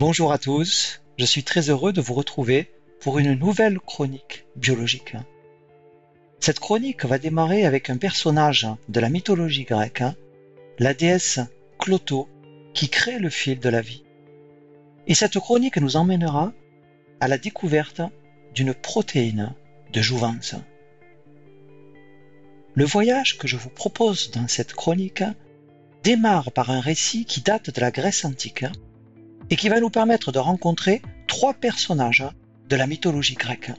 Bonjour à tous, je suis très heureux de vous retrouver pour une nouvelle chronique biologique. Cette chronique va démarrer avec un personnage de la mythologie grecque, la déesse Cloto, qui crée le fil de la vie. Et cette chronique nous emmènera à la découverte d'une protéine de jouvence. Le voyage que je vous propose dans cette chronique démarre par un récit qui date de la Grèce antique et qui va nous permettre de rencontrer trois personnages de la mythologie grecque.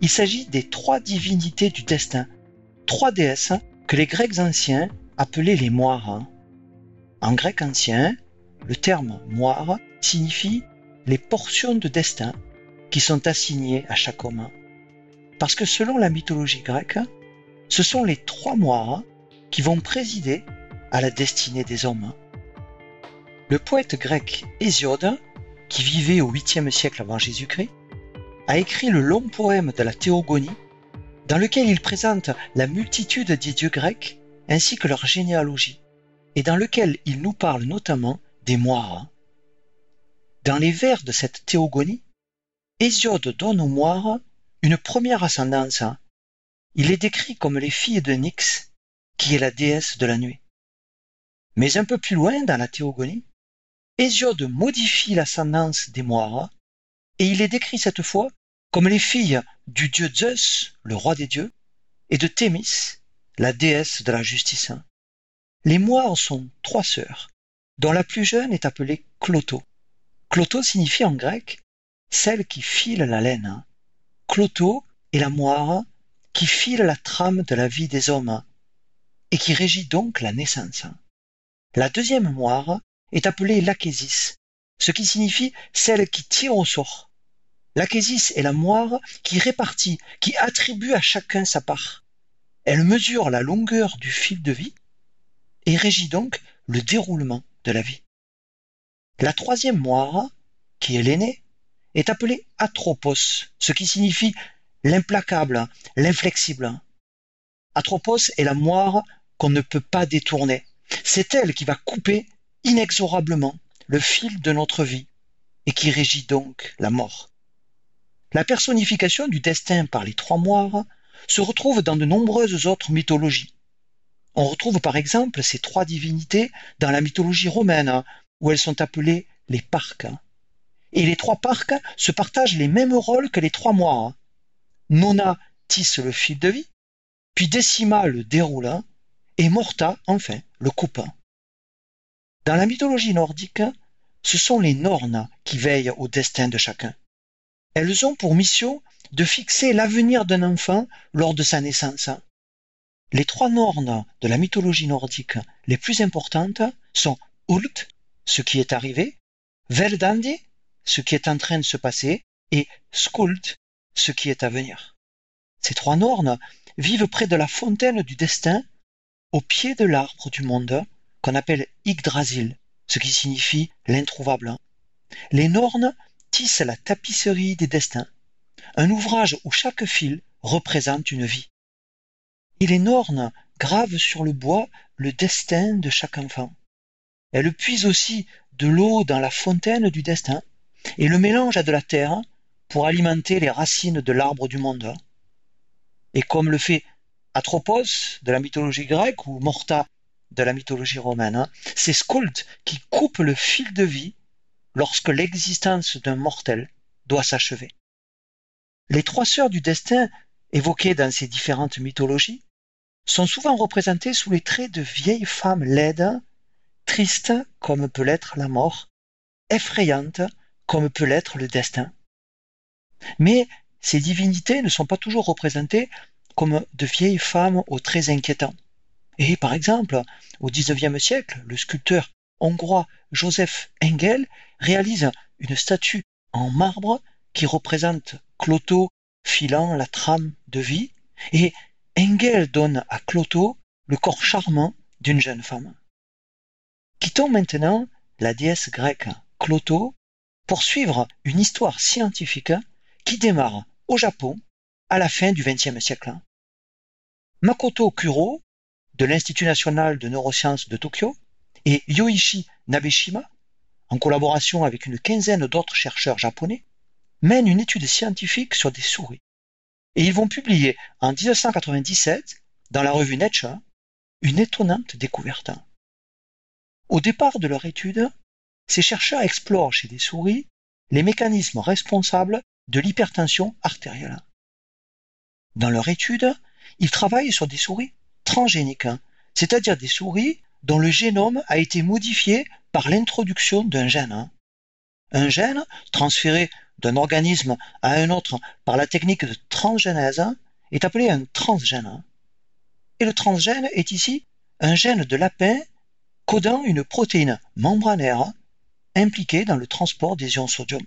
Il s'agit des trois divinités du destin, trois déesses que les Grecs anciens appelaient les moires. En grec ancien, le terme moire signifie les portions de destin qui sont assignées à chaque homme. Parce que selon la mythologie grecque, ce sont les trois moires qui vont présider à la destinée des hommes. Le poète grec Hésiode, qui vivait au 8e siècle avant Jésus-Christ, a écrit le long poème de la Théogonie, dans lequel il présente la multitude des dieux grecs ainsi que leur généalogie, et dans lequel il nous parle notamment des moires. Dans les vers de cette Théogonie, Hésiode donne aux moires une première ascendance. Il est décrit comme les filles de Nyx, qui est la déesse de la nuit. Mais un peu plus loin dans la Théogonie, Hésiode modifie l'ascendance des Moiras et il est décrit cette fois comme les filles du dieu Zeus, le roi des dieux, et de Thémis, la déesse de la justice. Les Moires sont trois sœurs, dont la plus jeune est appelée Cloto. Cloto signifie en grec celle qui file la laine. Cloto est la moire qui file la trame de la vie des hommes et qui régit donc la naissance. La deuxième moire est appelée l'achésis, ce qui signifie celle qui tire au sort. L'achésis est la moire qui répartit, qui attribue à chacun sa part. Elle mesure la longueur du fil de vie et régit donc le déroulement de la vie. La troisième moire, qui est l'aînée, est appelée atropos, ce qui signifie l'implacable, l'inflexible. Atropos est la moire qu'on ne peut pas détourner, c'est elle qui va couper inexorablement le fil de notre vie et qui régit donc la mort. La personnification du destin par les trois moires se retrouve dans de nombreuses autres mythologies. On retrouve par exemple ces trois divinités dans la mythologie romaine, où elles sont appelées les parcs. Et les trois parcs se partagent les mêmes rôles que les trois moires. Nona tisse le fil de vie, puis Décima le déroule, et Morta, enfin, le coupant. Dans la mythologie nordique, ce sont les Nornes qui veillent au destin de chacun. Elles ont pour mission de fixer l'avenir d'un enfant lors de sa naissance. Les trois Nornes de la mythologie nordique les plus importantes sont Ult, ce qui est arrivé, Verdandi, ce qui est en train de se passer, et Skuld, ce qui est à venir. Ces trois Nornes vivent près de la fontaine du destin au pied de l'arbre du monde qu'on appelle Yggdrasil, ce qui signifie l'introuvable. Les Nornes tissent la tapisserie des destins, un ouvrage où chaque fil représente une vie. Et les Nornes gravent sur le bois le destin de chaque enfant. Elles puisent aussi de l'eau dans la fontaine du destin et le mélangent à de la terre pour alimenter les racines de l'arbre du monde. Et comme le fait Atropos de la mythologie grecque ou Morta de la mythologie romaine, hein. c'est qui coupe le fil de vie lorsque l'existence d'un mortel doit s'achever. Les trois sœurs du destin évoquées dans ces différentes mythologies sont souvent représentées sous les traits de vieilles femmes laides, tristes comme peut l'être la mort, effrayantes comme peut l'être le destin. Mais ces divinités ne sont pas toujours représentées comme de vieilles femmes aux traits inquiétants. Et par exemple, au XIXe siècle, le sculpteur hongrois Joseph Engel réalise une statue en marbre qui représente Cloto filant la trame de vie, et Engel donne à Cloto le corps charmant d'une jeune femme. Quittons maintenant la déesse grecque Cloto pour suivre une histoire scientifique qui démarre au Japon à la fin du XXe siècle. Makoto Kuro, de l'Institut national de neurosciences de Tokyo, et Yoichi Nabeshima, en collaboration avec une quinzaine d'autres chercheurs japonais, mènent une étude scientifique sur des souris. Et ils vont publier en 1997, dans la revue Nature, une étonnante découverte. Au départ de leur étude, ces chercheurs explorent chez des souris les mécanismes responsables de l'hypertension artérielle. Dans leur étude, ils travaillent sur des souris transgéniques, c'est-à-dire des souris dont le génome a été modifié par l'introduction d'un gène. Un gène transféré d'un organisme à un autre par la technique de transgénèse est appelé un transgène. Et le transgène est ici un gène de lapin codant une protéine membranaire impliquée dans le transport des ions sodium.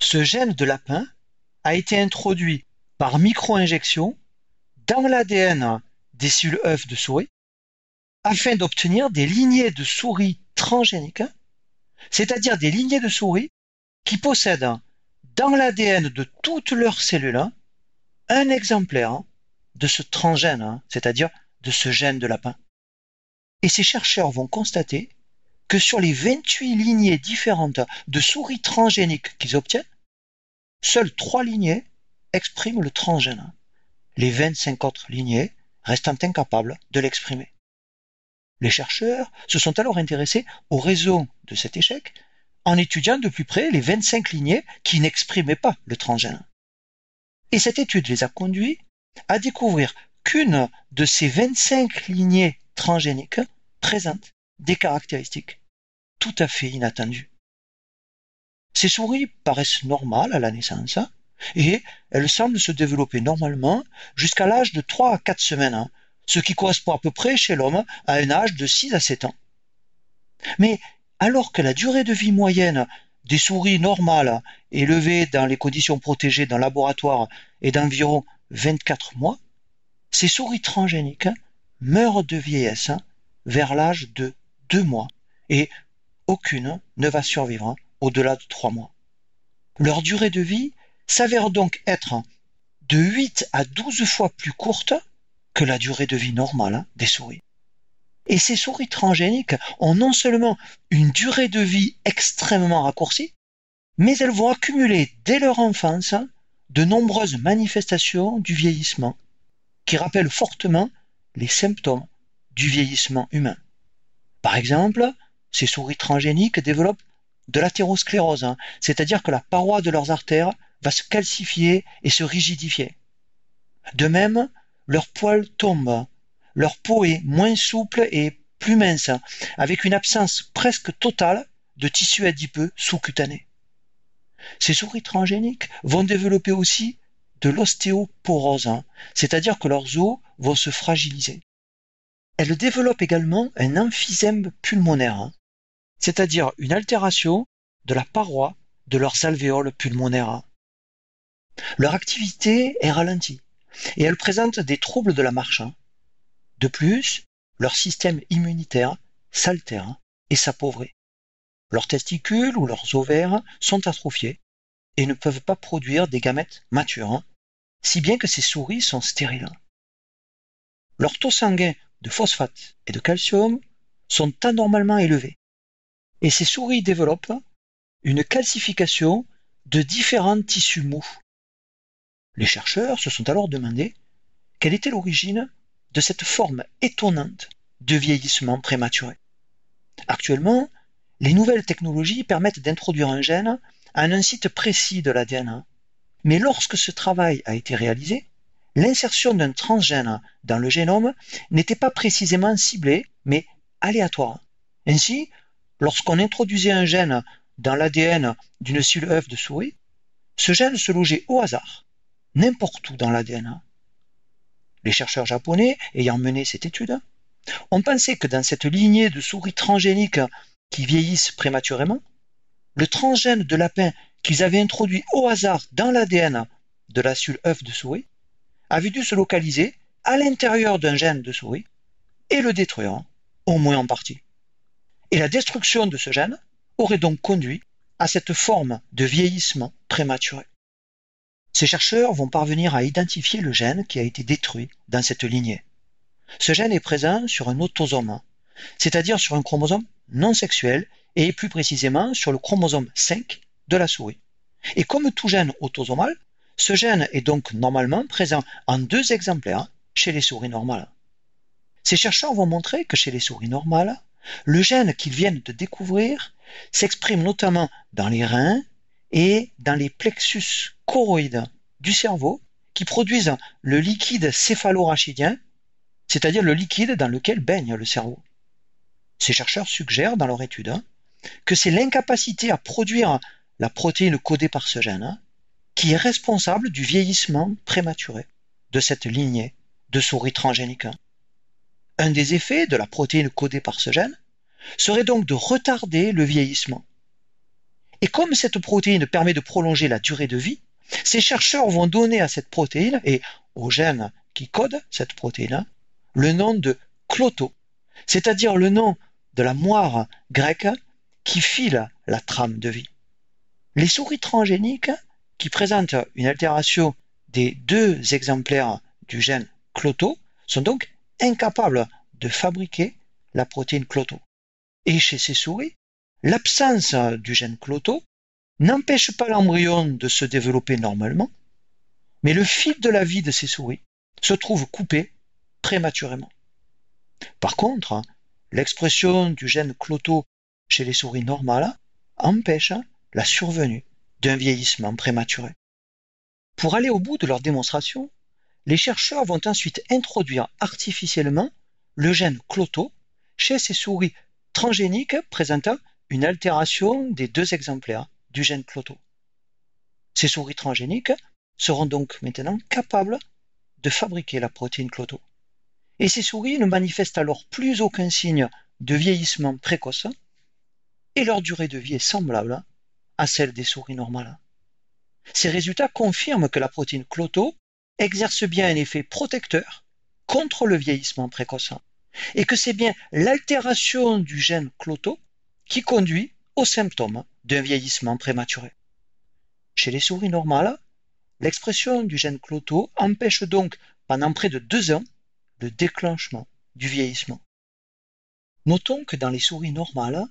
Ce gène de lapin a été introduit par micro-injection dans l'ADN des cellules œufs de souris afin d'obtenir des lignées de souris transgéniques, c'est-à-dire des lignées de souris qui possèdent dans l'ADN de toutes leurs cellules un exemplaire de ce transgène, c'est-à-dire de ce gène de lapin. Et ces chercheurs vont constater que sur les 28 lignées différentes de souris transgéniques qu'ils obtiennent, seules 3 lignées expriment le transgène. Les 25 autres lignées restant incapables de l'exprimer. Les chercheurs se sont alors intéressés aux raisons de cet échec en étudiant de plus près les 25 lignées qui n'exprimaient pas le transgène. Et cette étude les a conduits à découvrir qu'une de ces 25 lignées transgéniques présente des caractéristiques tout à fait inattendues. Ces souris paraissent normales à la naissance et elles semblent se développer normalement jusqu'à l'âge de 3 à 4 semaines, ce qui correspond à peu près chez l'homme à un âge de 6 à 7 ans. Mais alors que la durée de vie moyenne des souris normales élevées dans les conditions protégées dans laboratoire est d'environ 24 mois, ces souris transgéniques meurent de vieillesse vers l'âge de 2 mois et aucune ne va survivre au-delà de 3 mois. Leur durée de vie s'avère donc être de 8 à 12 fois plus courte que la durée de vie normale des souris. Et ces souris transgéniques ont non seulement une durée de vie extrêmement raccourcie, mais elles vont accumuler dès leur enfance de nombreuses manifestations du vieillissement, qui rappellent fortement les symptômes du vieillissement humain. Par exemple, ces souris transgéniques développent de l'athérosclérose, hein, c'est-à-dire que la paroi de leurs artères va se calcifier et se rigidifier. De même, leurs poils tombent, leur peau est moins souple et plus mince, avec une absence presque totale de tissu adipeux sous-cutané. Ces souris transgéniques vont développer aussi de l'ostéoporose, c'est-à-dire que leurs os vont se fragiliser. Elles développent également un emphysème pulmonaire, c'est-à-dire une altération de la paroi de leurs alvéoles pulmonaires. Leur activité est ralentie et elles présentent des troubles de la marche. De plus, leur système immunitaire s'altère et s'appauvrit. Leurs testicules ou leurs ovaires sont atrophiés et ne peuvent pas produire des gamètes matures, si bien que ces souris sont stériles. Leurs taux sanguins de phosphate et de calcium sont anormalement élevés et ces souris développent une calcification de différents tissus mous. Les chercheurs se sont alors demandé quelle était l'origine de cette forme étonnante de vieillissement prématuré. Actuellement, les nouvelles technologies permettent d'introduire un gène à un site précis de l'ADN. Mais lorsque ce travail a été réalisé, l'insertion d'un transgène dans le génome n'était pas précisément ciblée, mais aléatoire. Ainsi, lorsqu'on introduisait un gène dans l'ADN d'une cellule œuf de souris, ce gène se logeait au hasard, n'importe où dans l'ADN. Les chercheurs japonais, ayant mené cette étude, ont pensé que dans cette lignée de souris transgéniques qui vieillissent prématurément, le transgène de lapin qu'ils avaient introduit au hasard dans l'ADN de la cellule œuf de souris avait dû se localiser à l'intérieur d'un gène de souris et le détruire, au moins en partie. Et la destruction de ce gène aurait donc conduit à cette forme de vieillissement prématuré. Ces chercheurs vont parvenir à identifier le gène qui a été détruit dans cette lignée. Ce gène est présent sur un autosome, c'est-à-dire sur un chromosome non sexuel et plus précisément sur le chromosome 5 de la souris. Et comme tout gène autosomal, ce gène est donc normalement présent en deux exemplaires chez les souris normales. Ces chercheurs vont montrer que chez les souris normales, le gène qu'ils viennent de découvrir s'exprime notamment dans les reins et dans les plexus choroïdes du cerveau qui produisent le liquide céphalorachidien, c'est-à-dire le liquide dans lequel baigne le cerveau. Ces chercheurs suggèrent dans leur étude que c'est l'incapacité à produire la protéine codée par ce gène qui est responsable du vieillissement prématuré de cette lignée de souris transgéniques. Un des effets de la protéine codée par ce gène serait donc de retarder le vieillissement. Et comme cette protéine permet de prolonger la durée de vie, ces chercheurs vont donner à cette protéine et au gène qui code cette protéine le nom de cloto, c'est-à-dire le nom de la moire grecque qui file la trame de vie. Les souris transgéniques qui présentent une altération des deux exemplaires du gène cloto sont donc incapables de fabriquer la protéine cloto. Et chez ces souris, l'absence du gène cloto n'empêche pas l'embryon de se développer normalement, mais le fil de la vie de ces souris se trouve coupé prématurément. Par contre, l'expression du gène cloto chez les souris normales empêche la survenue d'un vieillissement prématuré. Pour aller au bout de leur démonstration, les chercheurs vont ensuite introduire artificiellement le gène cloto chez ces souris transgéniques présentant une altération des deux exemplaires du gène cloto. Ces souris transgéniques seront donc maintenant capables de fabriquer la protéine cloto. Et ces souris ne manifestent alors plus aucun signe de vieillissement précoce et leur durée de vie est semblable à celle des souris normales. Ces résultats confirment que la protéine cloto exerce bien un effet protecteur contre le vieillissement précoce et que c'est bien l'altération du gène cloto qui conduit aux symptômes d'un vieillissement prématuré. Chez les souris normales, l'expression du gène cloto empêche donc pendant près de deux ans le déclenchement du vieillissement. Notons que dans les souris normales,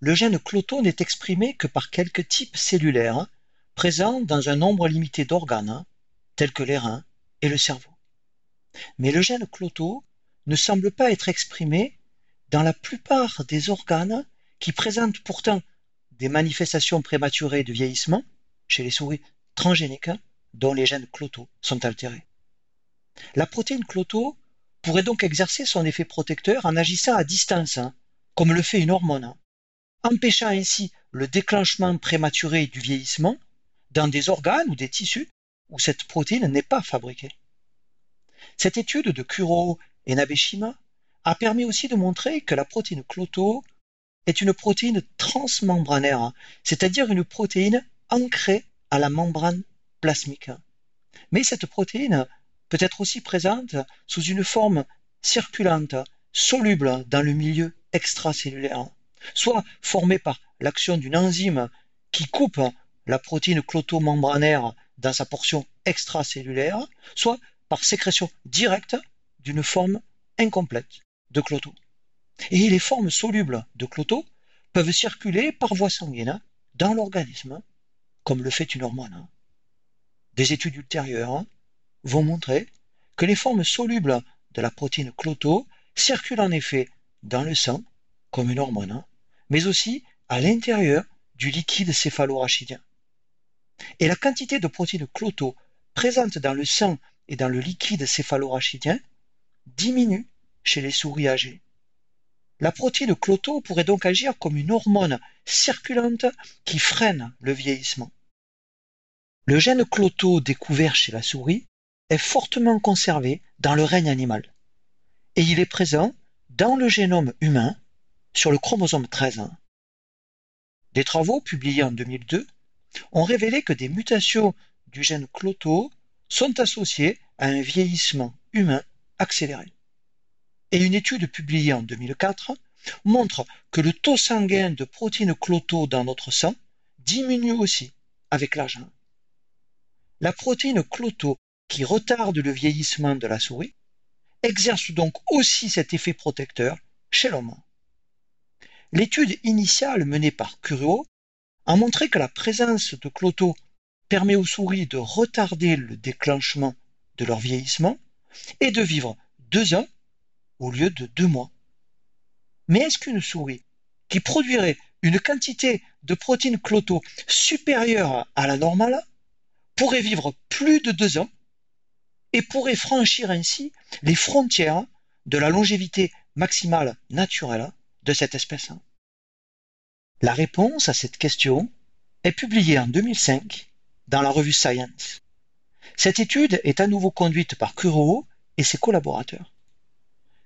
le gène cloto n'est exprimé que par quelques types cellulaires présents dans un nombre limité d'organes, tels que les reins et le cerveau. Mais le gène cloto ne semble pas être exprimé dans la plupart des organes qui présentent pourtant des manifestations prématurées de vieillissement chez les souris transgéniques dont les gènes cloto sont altérés. La protéine cloto pourrait donc exercer son effet protecteur en agissant à distance, comme le fait une hormone, empêchant ainsi le déclenchement prématuré du vieillissement dans des organes ou des tissus où cette protéine n'est pas fabriquée. Cette étude de Kuro et Nabeshima a permis aussi de montrer que la protéine cloto est une protéine transmembranaire, c'est-à-dire une protéine ancrée à la membrane plasmique. Mais cette protéine peut être aussi présente sous une forme circulante, soluble dans le milieu extracellulaire soit formée par l'action d'une enzyme qui coupe la protéine clotomembranaire dans sa portion extracellulaire, soit par sécrétion directe d'une forme incomplète de cloto. Et les formes solubles de cloto peuvent circuler par voie sanguine dans l'organisme, comme le fait une hormone. Des études ultérieures vont montrer que les formes solubles de la protéine cloto circulent en effet dans le sang, comme une hormone, mais aussi à l'intérieur du liquide céphalorachidien. Et la quantité de protéines cloto présente dans le sang et dans le liquide céphalorachidien diminue chez les souris âgées. La protéine cloto pourrait donc agir comme une hormone circulante qui freine le vieillissement. Le gène cloto découvert chez la souris est fortement conservé dans le règne animal et il est présent dans le génome humain sur le chromosome 13. Des travaux publiés en 2002 ont révélé que des mutations du gène cloto sont associées à un vieillissement humain accéléré. Et une étude publiée en 2004 montre que le taux sanguin de protéines cloto dans notre sang diminue aussi avec l'âge. La protéine cloto qui retarde le vieillissement de la souris exerce donc aussi cet effet protecteur chez l'homme. l'étude initiale menée par Curio a montré que la présence de cloto permet aux souris de retarder le déclenchement de leur vieillissement et de vivre deux ans au lieu de deux mois. Mais est-ce qu'une souris qui produirait une quantité de protéines cloto supérieure à la normale pourrait vivre plus de deux ans et pourrait franchir ainsi les frontières de la longévité maximale naturelle de cette espèce? La réponse à cette question est publiée en 2005 dans la revue Science. Cette étude est à nouveau conduite par Kuroho et ses collaborateurs.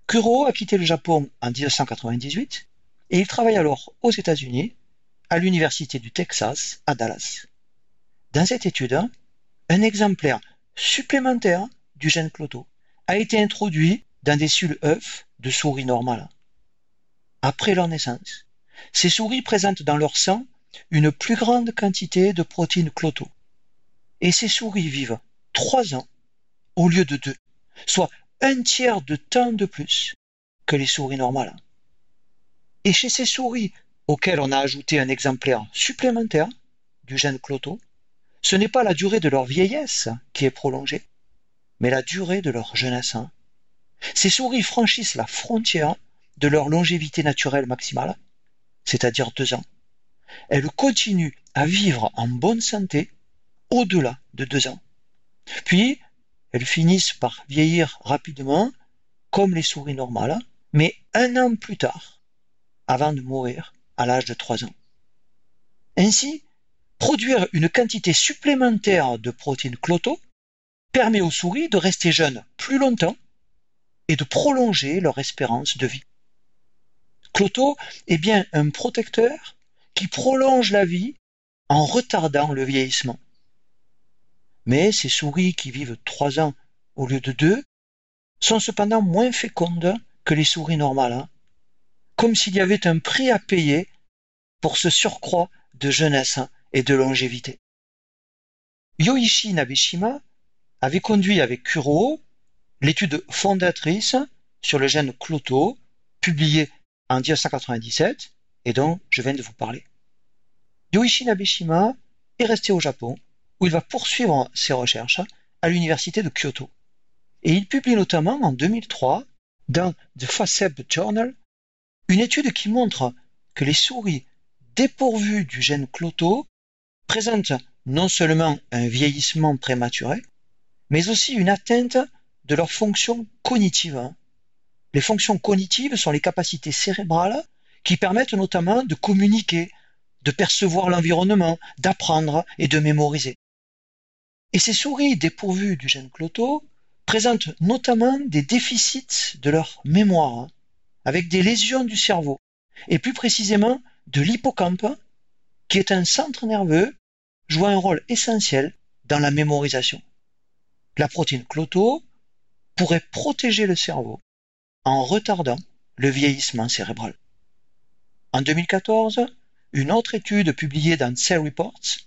Kuroho a quitté le Japon en 1998 et il travaille alors aux États-Unis à l'Université du Texas à Dallas. Dans cette étude, un exemplaire supplémentaire du gène Cloto a été introduit dans des cellules œufs de souris normales. Après leur naissance, ces souris présentent dans leur sang une plus grande quantité de protéines Cloto. Et ces souris vivent trois ans au lieu de deux, soit un tiers de temps de plus que les souris normales. Et chez ces souris auxquelles on a ajouté un exemplaire supplémentaire du gène Cloto, ce n'est pas la durée de leur vieillesse qui est prolongée, mais la durée de leur jeunesse. Ces souris franchissent la frontière de leur longévité naturelle maximale, c'est-à-dire deux ans. Elles continuent à vivre en bonne santé au-delà de deux ans. Puis, elles finissent par vieillir rapidement, comme les souris normales, mais un an plus tard, avant de mourir à l'âge de trois ans. Ainsi, produire une quantité supplémentaire de protéines cloto permet aux souris de rester jeunes plus longtemps et de prolonger leur espérance de vie. Cloto est bien un protecteur qui prolonge la vie en retardant le vieillissement. Mais ces souris qui vivent trois ans au lieu de deux sont cependant moins fécondes que les souris normales, hein. comme s'il y avait un prix à payer pour ce surcroît de jeunesse et de longévité. Yoichi Nabeshima avait conduit avec Kuro l'étude fondatrice sur le gène Cloto, publiée en 1997 et dont je viens de vous parler. Yoichi Nabeshima est resté au Japon, où il va poursuivre ses recherches à l'université de Kyoto. Et il publie notamment en 2003 dans The FACEB Journal une étude qui montre que les souris dépourvues du gène Cloto présentent non seulement un vieillissement prématuré, mais aussi une atteinte de leurs fonctions cognitives. Les fonctions cognitives sont les capacités cérébrales qui permettent notamment de communiquer, de percevoir l'environnement, d'apprendre et de mémoriser. Et ces souris dépourvues du gène Cloto présentent notamment des déficits de leur mémoire, avec des lésions du cerveau, et plus précisément de l'hippocampe, qui est un centre nerveux jouant un rôle essentiel dans la mémorisation. La protéine Cloto pourrait protéger le cerveau en retardant le vieillissement cérébral. En 2014, une autre étude publiée dans Cell Reports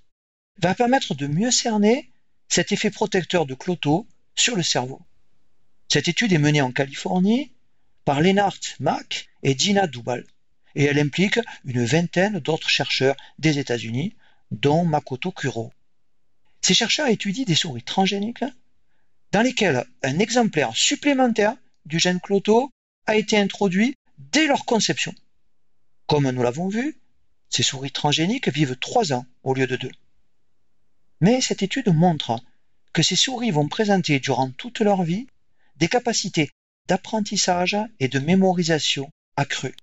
va permettre de mieux cerner cet effet protecteur de Cloto sur le cerveau. Cette étude est menée en Californie par Lennart Mack et Dina Dubal, et elle implique une vingtaine d'autres chercheurs des États-Unis, dont Makoto Kuro. Ces chercheurs étudient des souris transgéniques dans lesquelles un exemplaire supplémentaire du gène Cloto a été introduit dès leur conception. Comme nous l'avons vu, ces souris transgéniques vivent trois ans au lieu de deux. Mais cette étude montre que ces souris vont présenter durant toute leur vie des capacités d'apprentissage et de mémorisation accrues.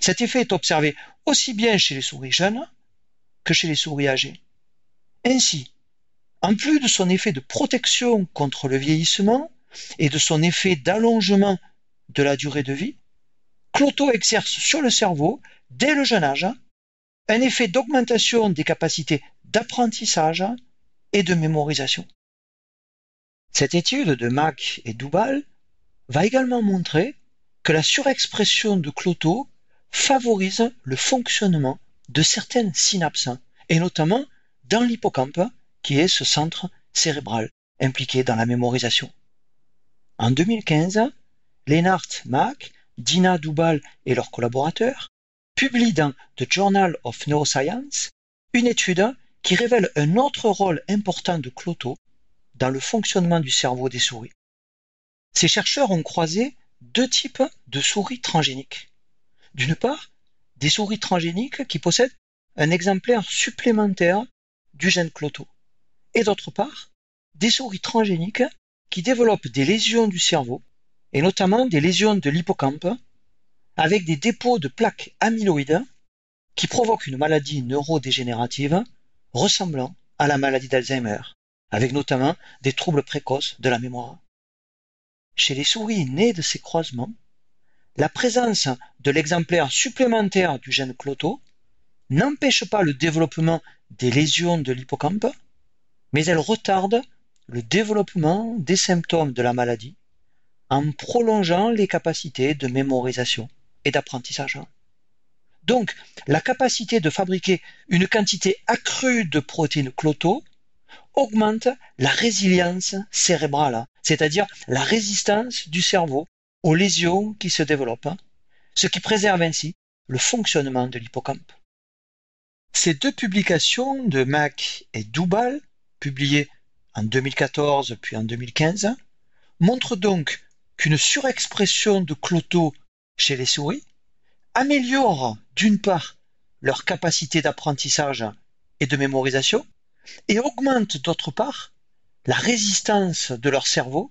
Cet effet est observé aussi bien chez les souris jeunes que chez les souris âgées. Ainsi, en plus de son effet de protection contre le vieillissement et de son effet d'allongement de la durée de vie, Cloto exerce sur le cerveau, dès le jeune âge, un effet d'augmentation des capacités d'apprentissage et de mémorisation. Cette étude de Mack et Dubal va également montrer que la surexpression de Cloto favorise le fonctionnement de certaines synapses, et notamment dans l'hippocampe, qui est ce centre cérébral impliqué dans la mémorisation. En 2015, Lennart Mack, Dina Dubal et leurs collaborateurs publie dans The Journal of Neuroscience une étude qui révèle un autre rôle important de cloto dans le fonctionnement du cerveau des souris. Ces chercheurs ont croisé deux types de souris transgéniques. D'une part, des souris transgéniques qui possèdent un exemplaire supplémentaire du gène cloto. Et d'autre part, des souris transgéniques qui développent des lésions du cerveau, et notamment des lésions de l'hippocampe, avec des dépôts de plaques amyloïdes qui provoquent une maladie neurodégénérative ressemblant à la maladie d'Alzheimer, avec notamment des troubles précoces de la mémoire. Chez les souris nées de ces croisements, la présence de l'exemplaire supplémentaire du gène cloto n'empêche pas le développement des lésions de l'hippocampe, mais elle retarde le développement des symptômes de la maladie en prolongeant les capacités de mémorisation et d'apprentissage. Donc, la capacité de fabriquer une quantité accrue de protéines cloto augmente la résilience cérébrale, c'est-à-dire la résistance du cerveau aux lésions qui se développent, ce qui préserve ainsi le fonctionnement de l'hippocampe. Ces deux publications de Mac et Doubal, publiées en 2014 puis en 2015, montrent donc qu'une surexpression de cloto chez les souris améliore d'une part leur capacité d'apprentissage et de mémorisation et augmente d'autre part la résistance de leur cerveau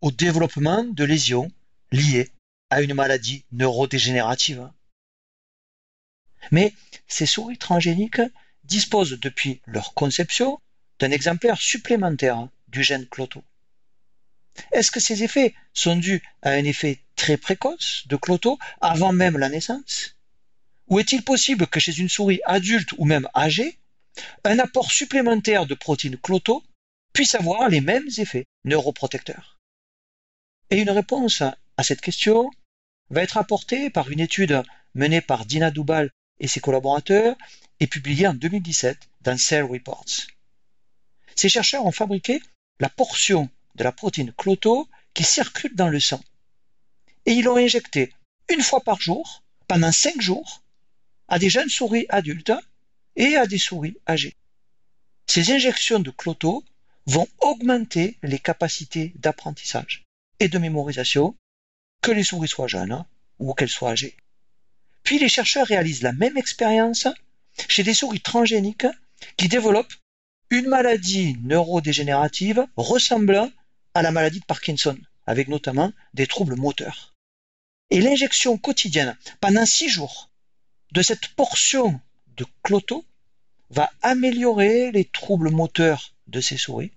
au développement de lésions liées à une maladie neurodégénérative. Mais ces souris transgéniques disposent depuis leur conception d'un exemplaire supplémentaire du gène cloto. Est-ce que ces effets sont dus à un effet très précoce de cloto avant même la naissance? Ou est-il possible que chez une souris adulte ou même âgée, un apport supplémentaire de protéines cloto puisse avoir les mêmes effets neuroprotecteurs? Et une réponse à cette question va être apportée par une étude menée par Dina Doubal et ses collaborateurs et publiée en 2017 dans Cell Reports. Ces chercheurs ont fabriqué la portion de la protéine cloto qui circule dans le sang. Et ils l'ont injecté une fois par jour, pendant cinq jours, à des jeunes souris adultes et à des souris âgées. Ces injections de cloto vont augmenter les capacités d'apprentissage et de mémorisation, que les souris soient jeunes ou qu'elles soient âgées. Puis les chercheurs réalisent la même expérience chez des souris transgéniques qui développent une maladie neurodégénérative ressemblant à la maladie de Parkinson, avec notamment des troubles moteurs. Et l'injection quotidienne pendant six jours de cette portion de cloto va améliorer les troubles moteurs de ces souris,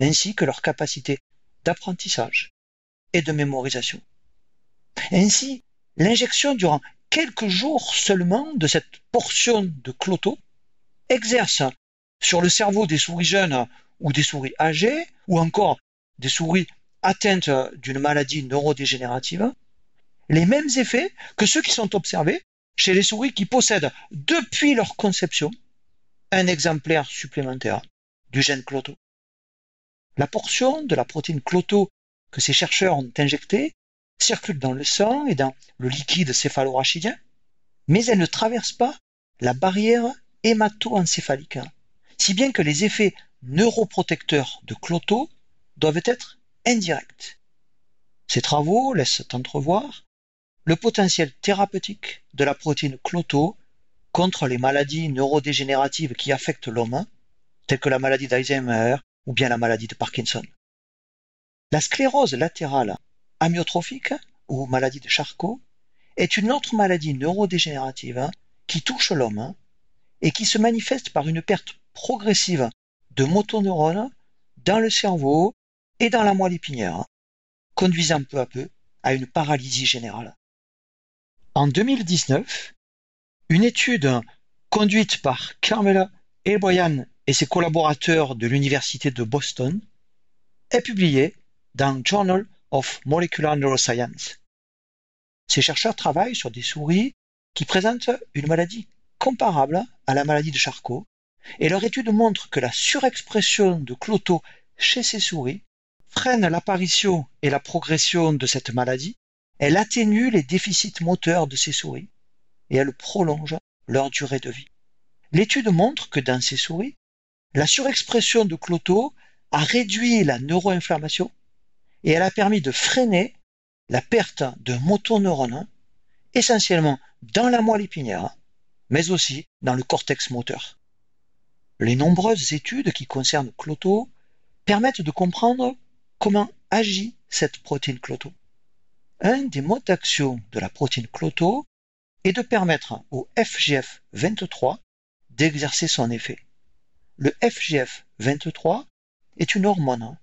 ainsi que leur capacité d'apprentissage et de mémorisation. Ainsi, l'injection durant quelques jours seulement de cette portion de cloto exerce sur le cerveau des souris jeunes ou des souris âgées, ou encore des souris atteintes d'une maladie neurodégénérative, les mêmes effets que ceux qui sont observés chez les souris qui possèdent depuis leur conception un exemplaire supplémentaire du gène cloto. La portion de la protéine cloto que ces chercheurs ont injectée circule dans le sang et dans le liquide céphalorachidien, mais elle ne traverse pas la barrière hémato-encéphalique, si bien que les effets neuroprotecteurs de cloto doivent être indirects. Ces travaux laissent entrevoir le potentiel thérapeutique de la protéine cloto contre les maladies neurodégénératives qui affectent l'homme, telles que la maladie d'Alzheimer ou bien la maladie de Parkinson. La sclérose latérale amyotrophique ou maladie de Charcot est une autre maladie neurodégénérative qui touche l'homme et qui se manifeste par une perte progressive de motoneurones dans le cerveau et dans la moelle épinière, conduisant peu à peu à une paralysie générale. En 2019, une étude conduite par Carmela Elboyan et ses collaborateurs de l'Université de Boston est publiée dans Journal of Molecular Neuroscience. Ces chercheurs travaillent sur des souris qui présentent une maladie comparable à la maladie de Charcot, et leur étude montre que la surexpression de cloto chez ces souris freine l'apparition et la progression de cette maladie, elle atténue les déficits moteurs de ces souris, et elles prolongent leur durée de vie. L'étude montre que dans ces souris, la surexpression de cloto a réduit la neuroinflammation et elle a permis de freiner la perte de motoneurones, essentiellement dans la moelle épinière, mais aussi dans le cortex moteur. Les nombreuses études qui concernent cloto permettent de comprendre comment agit cette protéine cloto? Un des modes d'action de la protéine cloto est de permettre au FGF23 d'exercer son effet. Le FGF23 est une hormone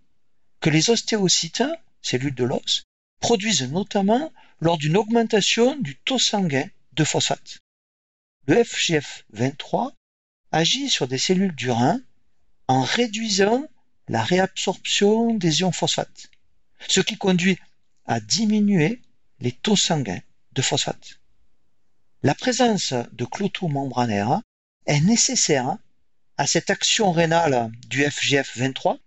que les ostéocytes, cellules de l'os, produisent notamment lors d'une augmentation du taux sanguin de phosphate. Le FGF23 agit sur des cellules du rein en réduisant la réabsorption des ions phosphate, ce qui conduit à diminuer les taux sanguins de phosphate. La présence de cloto membranaire est nécessaire à cette action rénale du FGF23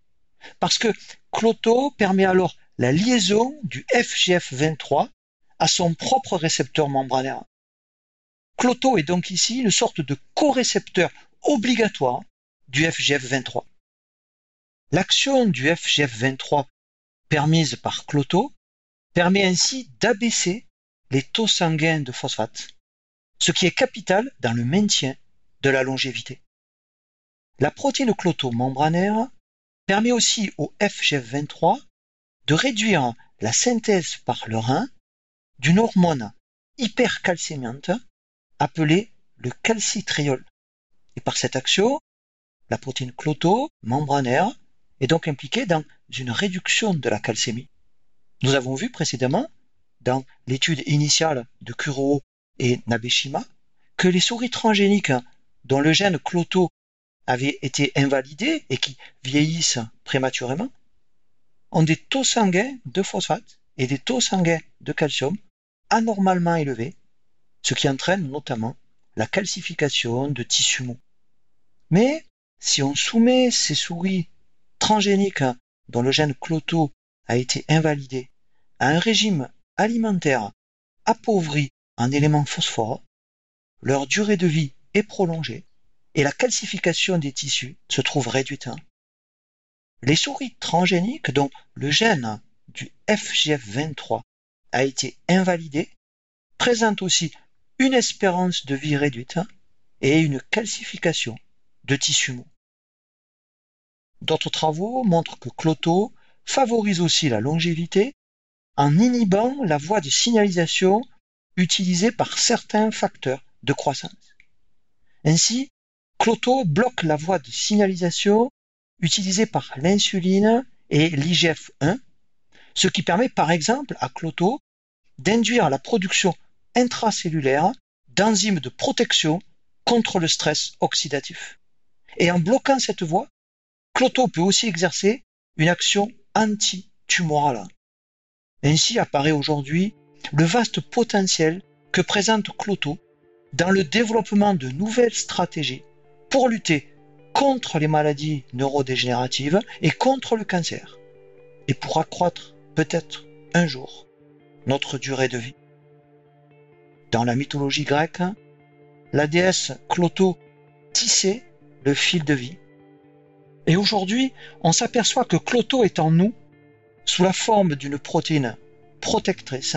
parce que cloto permet alors la liaison du FGF23 à son propre récepteur membranaire. Cloto est donc ici une sorte de co-récepteur obligatoire du FGF23. L'action du FGF23 permise par Cloto permet ainsi d'abaisser les taux sanguins de phosphate, ce qui est capital dans le maintien de la longévité. La protéine Cloto membranaire permet aussi au FGF23 de réduire la synthèse par le rein d'une hormone hypercalcémiante appelée le calcitriol. Et par cette action, la protéine cloto membranaire est donc impliquée dans une réduction de la calcémie. Nous avons vu précédemment, dans l'étude initiale de Kuro et Nabeshima, que les souris transgéniques dont le gène cloto avait été invalidé et qui vieillissent prématurément ont des taux sanguins de phosphate et des taux sanguins de calcium anormalement élevés, ce qui entraîne notamment la calcification de tissus mous. Mais si on soumet ces souris transgéniques dont le gène cloto a été invalidé à un régime alimentaire appauvri en éléments phosphores, leur durée de vie est prolongée et la calcification des tissus se trouve réduite. Les souris transgéniques dont le gène du FGF23 a été invalidé présentent aussi une espérance de vie réduite et une calcification de tissus mous. D'autres travaux montrent que Cloto favorise aussi la longévité en inhibant la voie de signalisation utilisée par certains facteurs de croissance. Ainsi, Cloto bloque la voie de signalisation utilisée par l'insuline et l'IGF-1, ce qui permet par exemple à Cloto d'induire la production intracellulaire d'enzymes de protection contre le stress oxydatif. Et en bloquant cette voie, Cloto peut aussi exercer une action anti-tumorale. Ainsi apparaît aujourd'hui le vaste potentiel que présente Cloto dans le développement de nouvelles stratégies pour lutter contre les maladies neurodégénératives et contre le cancer, et pour accroître peut-être un jour notre durée de vie. Dans la mythologie grecque, la déesse Cloto tissait le fil de vie. Et aujourd'hui, on s'aperçoit que Cloto est en nous sous la forme d'une protéine protectrice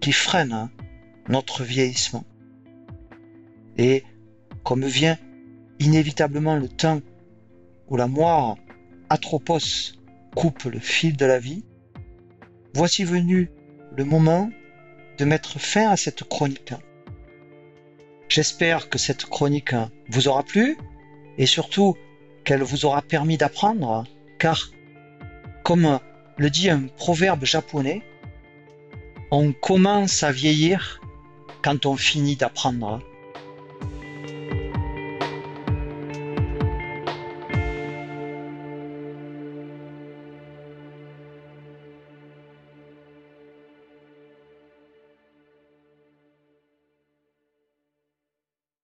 qui freine notre vieillissement. Et comme vient inévitablement le temps où la moire Atropos coupe le fil de la vie, voici venu le moment de mettre fin à cette chronique. J'espère que cette chronique vous aura plu et surtout qu'elle vous aura permis d'apprendre, car, comme le dit un proverbe japonais, on commence à vieillir quand on finit d'apprendre.